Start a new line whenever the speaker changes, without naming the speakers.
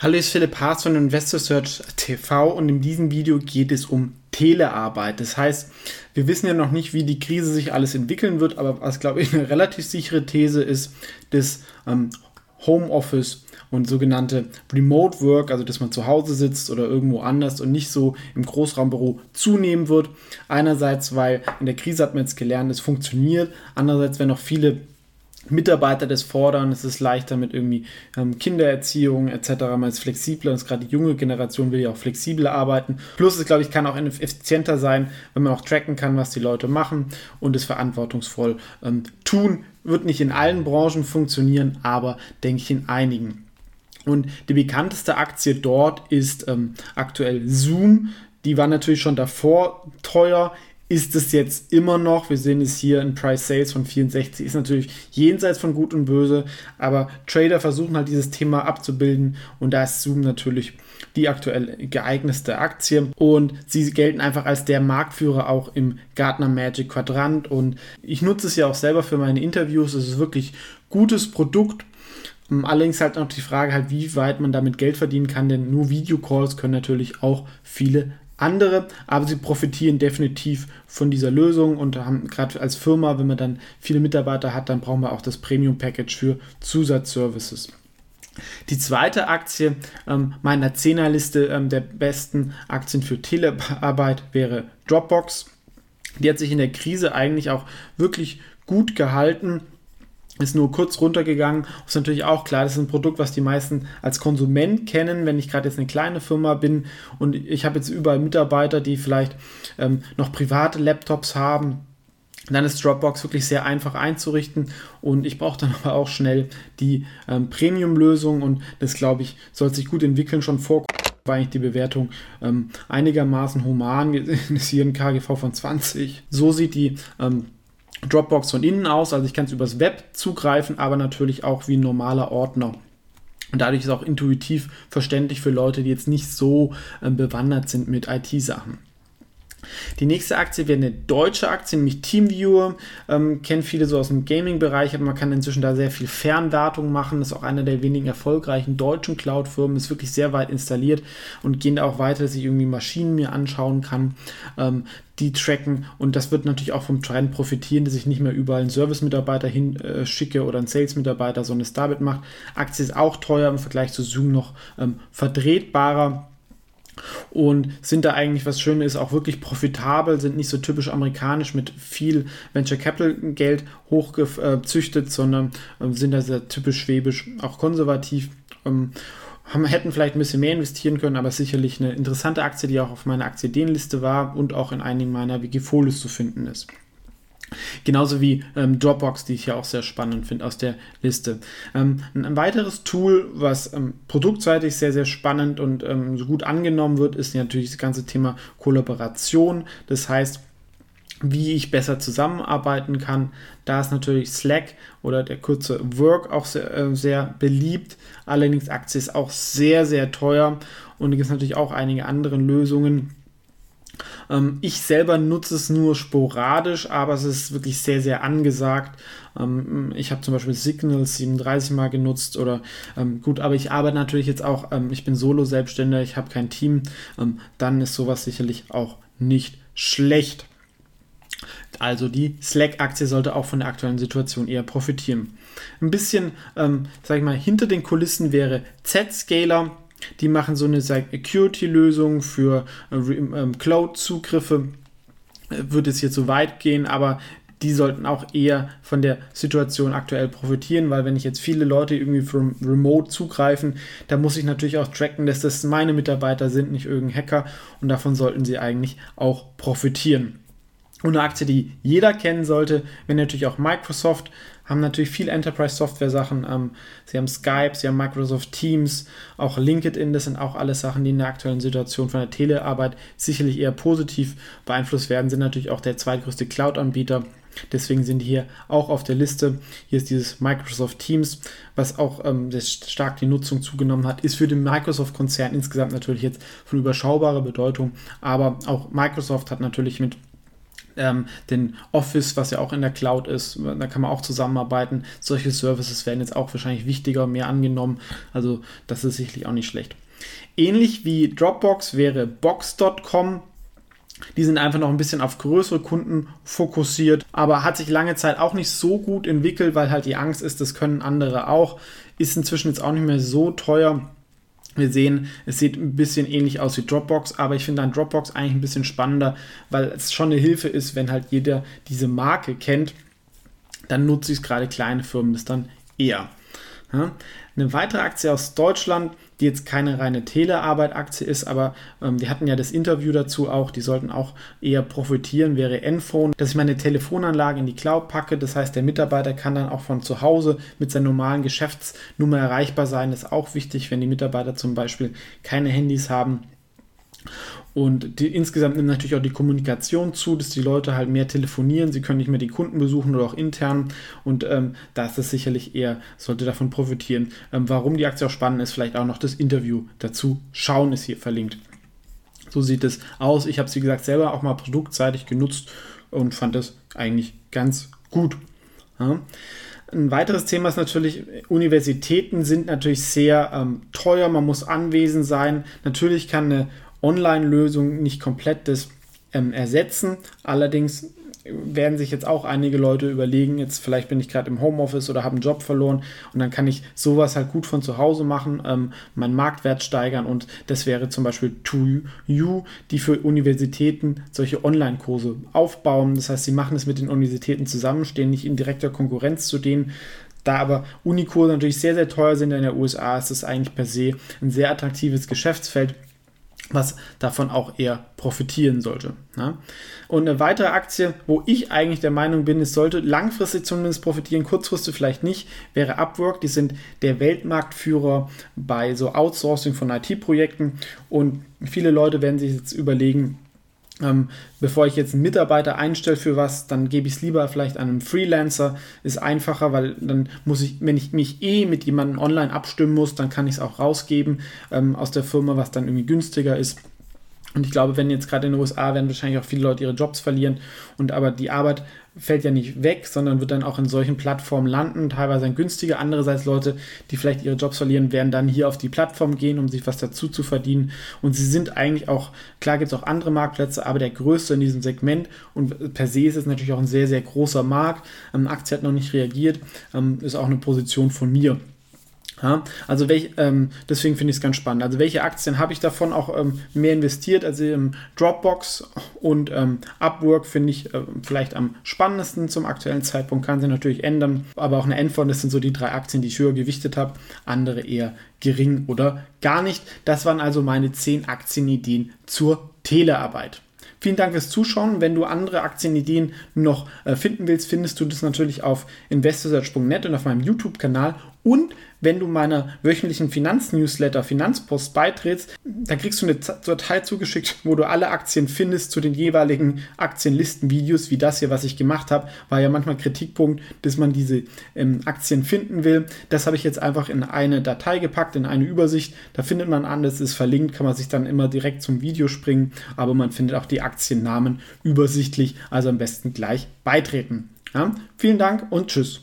Hallo, hier ist Philipp Haas von Investor Search TV und in diesem Video geht es um Telearbeit. Das heißt, wir wissen ja noch nicht, wie die Krise sich alles entwickeln wird, aber was, glaube ich, eine relativ sichere These ist, dass ähm, Homeoffice und sogenannte Remote Work, also dass man zu Hause sitzt oder irgendwo anders und nicht so im Großraumbüro zunehmen wird. Einerseits, weil in der Krise hat man jetzt gelernt, es funktioniert. Andererseits, wenn noch viele Mitarbeiter das fordern, es ist leichter mit irgendwie ähm, Kindererziehung etc. Man ist flexibler, und gerade die junge Generation will ja auch flexibler arbeiten. Plus es, glaube ich, kann auch effizienter sein, wenn man auch tracken kann, was die Leute machen und es verantwortungsvoll ähm, tun. Wird nicht in allen Branchen funktionieren, aber denke ich in einigen. Und die bekannteste Aktie dort ist ähm, aktuell Zoom. Die war natürlich schon davor teuer, ist es jetzt immer noch, wir sehen es hier in Price Sales von 64, ist natürlich jenseits von Gut und Böse, aber Trader versuchen halt dieses Thema abzubilden und da ist Zoom natürlich die aktuell geeignetste Aktie. Und sie gelten einfach als der Marktführer auch im Gartner Magic Quadrant. Und ich nutze es ja auch selber für meine Interviews, es ist wirklich gutes Produkt. Allerdings halt noch die Frage halt, wie weit man damit Geld verdienen kann, denn nur Videocalls können natürlich auch viele andere, aber sie profitieren definitiv von dieser Lösung und haben gerade als Firma, wenn man dann viele Mitarbeiter hat, dann brauchen wir auch das Premium Package für Zusatzservices. Die zweite Aktie ähm, meiner Zehnerliste ähm, der besten Aktien für Telearbeit wäre Dropbox. Die hat sich in der Krise eigentlich auch wirklich gut gehalten ist nur kurz runtergegangen. Ist natürlich auch klar, das ist ein Produkt, was die meisten als Konsument kennen. Wenn ich gerade jetzt eine kleine Firma bin und ich habe jetzt überall Mitarbeiter, die vielleicht ähm, noch private Laptops haben, dann ist Dropbox wirklich sehr einfach einzurichten und ich brauche dann aber auch schnell die ähm, Premium-Lösung und das glaube ich soll sich gut entwickeln. Schon vor war eigentlich die Bewertung ähm, einigermaßen human. Wir sehen hier ein KGV von 20. So sieht die ähm, Dropbox von innen aus, also ich kann es übers Web zugreifen, aber natürlich auch wie ein normaler Ordner. Und dadurch ist auch intuitiv verständlich für Leute, die jetzt nicht so äh, bewandert sind mit IT-Sachen. Die nächste Aktie wäre eine deutsche Aktie, nämlich TeamViewer. Ähm, kennen viele so aus dem Gaming-Bereich, aber man kann inzwischen da sehr viel Fernwartung machen. Das ist auch einer der wenigen erfolgreichen deutschen Cloud-Firmen, ist wirklich sehr weit installiert und gehen da auch weiter, dass ich irgendwie Maschinen mir anschauen kann. Ähm, die tracken und das wird natürlich auch vom Trend profitieren, dass ich nicht mehr überall einen Service-Mitarbeiter hinschicke äh, oder einen Sales-Mitarbeiter, sondern es damit macht. Aktie ist auch teuer im Vergleich zu Zoom noch ähm, vertretbarer und sind da eigentlich, was schön ist, auch wirklich profitabel, sind nicht so typisch amerikanisch mit viel Venture Capital Geld hochgezüchtet, sondern äh, sind da sehr typisch schwäbisch, auch konservativ. Ähm, haben, hätten vielleicht ein bisschen mehr investieren können, aber sicherlich eine interessante Aktie, die auch auf meiner Aktienliste war und auch in einigen meiner Wikifolios zu finden ist. Genauso wie ähm, Dropbox, die ich ja auch sehr spannend finde aus der Liste. Ähm, ein, weiteres Tool, was ähm, produktseitig sehr, sehr spannend und ähm, so gut angenommen wird, ist natürlich das ganze Thema Kollaboration. Das heißt, wie ich besser zusammenarbeiten kann. Da ist natürlich Slack oder der kurze Work auch sehr, äh, sehr beliebt. Allerdings Aktie ist auch sehr, sehr teuer und es gibt natürlich auch einige andere Lösungen ähm, ich selber nutze es nur sporadisch, aber es ist wirklich sehr, sehr angesagt. Ähm, ich habe zum Beispiel Signal 37 mal genutzt oder ähm, gut, aber ich arbeite natürlich jetzt auch, ähm, ich bin Solo-Selbstständiger, ich habe kein Team, ähm, dann ist sowas sicherlich auch nicht schlecht. Also die Slack-Aktie sollte auch von der aktuellen Situation eher profitieren. Ein bisschen, ähm, sag ich mal, hinter den Kulissen wäre Z-Scaler. Die machen so eine Security-Lösung für äh, ähm, Cloud-Zugriffe. Äh, Würde es hier zu weit gehen, aber die sollten auch eher von der Situation aktuell profitieren, weil wenn ich jetzt viele Leute irgendwie from remote zugreifen, da muss ich natürlich auch tracken, dass das meine Mitarbeiter sind, nicht irgendein Hacker und davon sollten sie eigentlich auch profitieren. Und eine Aktie, die jeder kennen sollte, wenn natürlich auch Microsoft, haben natürlich viel Enterprise-Software-Sachen. Ähm, sie haben Skype, sie haben Microsoft Teams, auch LinkedIn, das sind auch alles Sachen, die in der aktuellen Situation von der Telearbeit sicherlich eher positiv beeinflusst werden, sind natürlich auch der zweitgrößte Cloud-Anbieter. Deswegen sind die hier auch auf der Liste. Hier ist dieses Microsoft Teams, was auch ähm, sehr stark die Nutzung zugenommen hat, ist für den Microsoft-Konzern insgesamt natürlich jetzt von überschaubarer Bedeutung. Aber auch Microsoft hat natürlich mit ähm, den Office, was ja auch in der Cloud ist, da kann man auch zusammenarbeiten. Solche Services werden jetzt auch wahrscheinlich wichtiger, mehr angenommen. Also das ist sicherlich auch nicht schlecht. Ähnlich wie Dropbox wäre Box.com. Die sind einfach noch ein bisschen auf größere Kunden fokussiert, aber hat sich lange Zeit auch nicht so gut entwickelt, weil halt die Angst ist, das können andere auch. Ist inzwischen jetzt auch nicht mehr so teuer. Wir sehen, es sieht ein bisschen ähnlich aus wie Dropbox, aber ich finde dann Dropbox eigentlich ein bisschen spannender, weil es schon eine Hilfe ist, wenn halt jeder diese Marke kennt, dann nutze ich es gerade kleine Firmen das dann eher. Eine weitere Aktie aus Deutschland, die jetzt keine reine Telearbeit-Aktie ist, aber ähm, wir hatten ja das Interview dazu auch, die sollten auch eher profitieren, wäre Enphone, dass ich meine Telefonanlage in die Cloud packe. Das heißt, der Mitarbeiter kann dann auch von zu Hause mit seiner normalen Geschäftsnummer erreichbar sein. Das ist auch wichtig, wenn die Mitarbeiter zum Beispiel keine Handys haben und die, insgesamt nimmt natürlich auch die Kommunikation zu, dass die Leute halt mehr telefonieren, sie können nicht mehr die Kunden besuchen oder auch intern. Und ähm, da ist das sicherlich eher, sollte davon profitieren. Ähm, warum die Aktie auch spannend ist, vielleicht auch noch das Interview dazu schauen, ist hier verlinkt. So sieht es aus. Ich habe es, wie gesagt, selber auch mal produktseitig genutzt und fand das eigentlich ganz gut. Ja. Ein weiteres Thema ist natürlich, Universitäten sind natürlich sehr ähm, teuer, man muss anwesend sein. Natürlich kann eine Online-Lösung nicht komplett das ähm, ersetzen. Allerdings werden sich jetzt auch einige Leute überlegen, jetzt vielleicht bin ich gerade im Homeoffice oder habe einen Job verloren und dann kann ich sowas halt gut von zu Hause machen, ähm, meinen Marktwert steigern und das wäre zum Beispiel To die für Universitäten solche Online-Kurse aufbauen. Das heißt, sie machen es mit den Universitäten zusammen, stehen nicht in direkter Konkurrenz zu denen, da aber Unikurse natürlich sehr, sehr teuer sind in der USA, ist es eigentlich per se ein sehr attraktives Geschäftsfeld was davon auch eher profitieren sollte. Ne? Und eine weitere Aktie, wo ich eigentlich der Meinung bin, es sollte langfristig zumindest profitieren, kurzfristig vielleicht nicht, wäre Upwork. Die sind der Weltmarktführer bei so Outsourcing von IT-Projekten und viele Leute werden sich jetzt überlegen, ähm, bevor ich jetzt einen Mitarbeiter einstelle für was, dann gebe ich es lieber vielleicht an einen Freelancer. Ist einfacher, weil dann muss ich, wenn ich mich eh mit jemandem online abstimmen muss, dann kann ich es auch rausgeben ähm, aus der Firma, was dann irgendwie günstiger ist. Und ich glaube, wenn jetzt gerade in den USA werden wahrscheinlich auch viele Leute ihre Jobs verlieren und aber die Arbeit fällt ja nicht weg, sondern wird dann auch in solchen Plattformen landen, teilweise ein günstiger. Andererseits Leute, die vielleicht ihre Jobs verlieren, werden dann hier auf die Plattform gehen, um sich was dazu zu verdienen. Und sie sind eigentlich auch, klar gibt es auch andere Marktplätze, aber der größte in diesem Segment. Und per se ist es natürlich auch ein sehr, sehr großer Markt. Ähm, Aktie hat noch nicht reagiert, ähm, ist auch eine Position von mir. Ja, also welch, ähm, deswegen finde ich es ganz spannend. Also welche Aktien habe ich davon auch ähm, mehr investiert? Also im Dropbox und ähm, Upwork finde ich äh, vielleicht am spannendsten zum aktuellen Zeitpunkt. Kann sich natürlich ändern, aber auch eine Endfond, das sind so die drei Aktien, die ich höher gewichtet habe. Andere eher gering oder gar nicht. Das waren also meine zehn Aktienideen zur Telearbeit. Vielen Dank fürs Zuschauen. Wenn du andere Aktienideen noch äh, finden willst, findest du das natürlich auf investorsearch.net und auf meinem YouTube-Kanal. Und wenn du meiner wöchentlichen Finanznewsletter Finanzpost beitrittst, dann kriegst du eine Datei zugeschickt, wo du alle Aktien findest zu den jeweiligen Aktienlistenvideos, wie das hier, was ich gemacht habe. War ja manchmal Kritikpunkt, dass man diese ähm, Aktien finden will. Das habe ich jetzt einfach in eine Datei gepackt, in eine Übersicht. Da findet man alles, ist verlinkt, kann man sich dann immer direkt zum Video springen, aber man findet auch die Aktiennamen übersichtlich, also am besten gleich beitreten. Ja? Vielen Dank und tschüss.